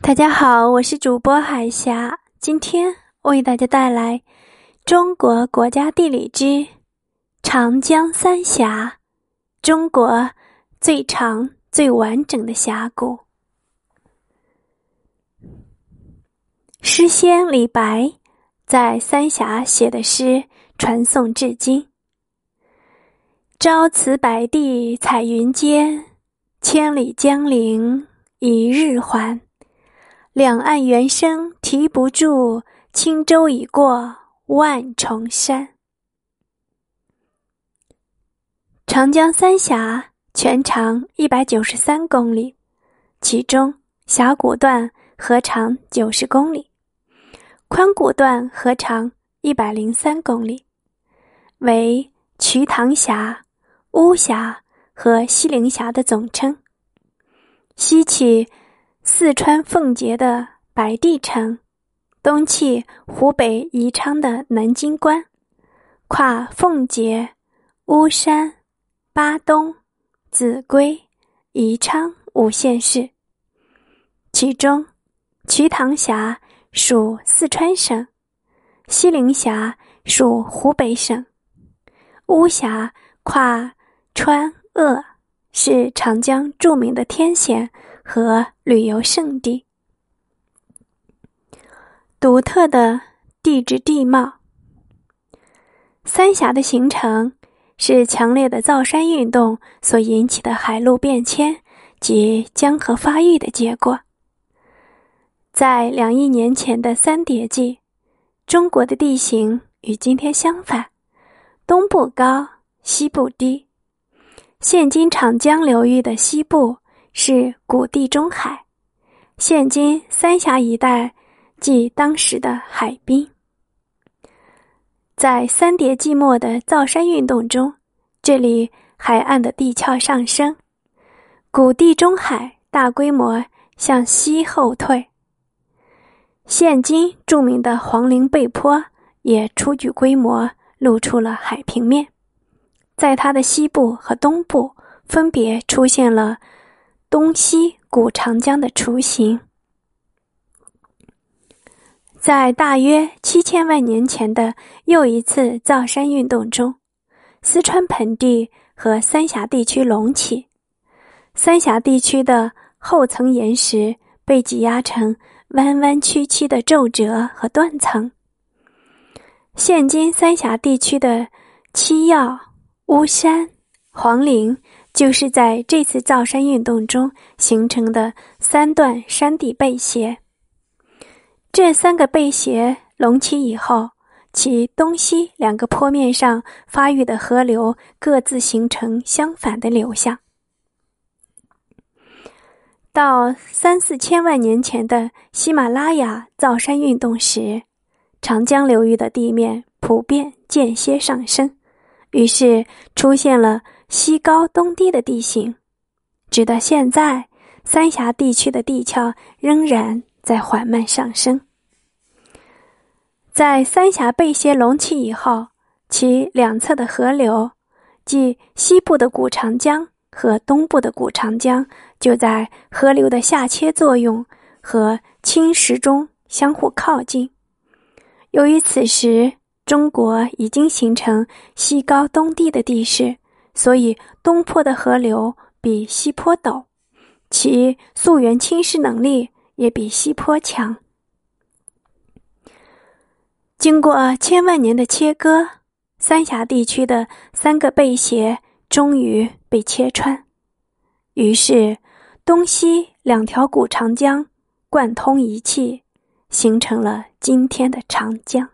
大家好，我是主播海霞，今天为大家带来《中国国家地理之长江三峡》，中国最长、最完整的峡谷。诗仙李白在三峡写的诗传颂至今：“朝辞白帝彩云间，千里江陵一日还。”两岸猿声啼不住，轻舟已过万重山。长江三峡全长一百九十三公里，其中峡谷段合长九十公里，宽谷段合长一百零三公里，为瞿塘峡、巫峡和西陵峡的总称。西起。四川奉节的白帝城，东起湖北宜昌的南京关，跨奉节、巫山、巴东、秭归、宜昌五县市。其中，瞿塘峡属四川省，西陵峡属湖北省，巫峡跨川鄂，是长江著名的天险。和旅游胜地，独特的地质地貌。三峡的形成是强烈的造山运动所引起的海陆变迁及江河发育的结果。在两亿年前的三叠纪，中国的地形与今天相反，东部高，西部低。现今长江流域的西部。是古地中海，现今三峡一带即当时的海滨。在三叠纪末的造山运动中，这里海岸的地壳上升，古地中海大规模向西后退。现今著名的黄陵背坡也初具规模，露出了海平面。在它的西部和东部，分别出现了。东西古长江的雏形，在大约七千万年前的又一次造山运动中，四川盆地和三峡地区隆起，三峡地区的厚层岩石被挤压成弯弯曲曲的皱褶和断层。现今三峡地区的七曜、巫山、黄陵。就是在这次造山运动中形成的三段山地背斜。这三个背斜隆起以后，其东西两个坡面上发育的河流各自形成相反的流向。到三四千万年前的喜马拉雅造山运动时，长江流域的地面普遍间歇上升，于是出现了。西高东低的地形，直到现在，三峡地区的地壳仍然在缓慢上升。在三峡背斜隆起以后，其两侧的河流，即西部的古长江和东部的古长江，就在河流的下切作用和侵蚀中相互靠近。由于此时中国已经形成西高东低的地势。所以，东坡的河流比西坡陡，其溯源侵蚀能力也比西坡强。经过千万年的切割，三峡地区的三个背斜终于被切穿，于是东西两条古长江贯通一气，形成了今天的长江。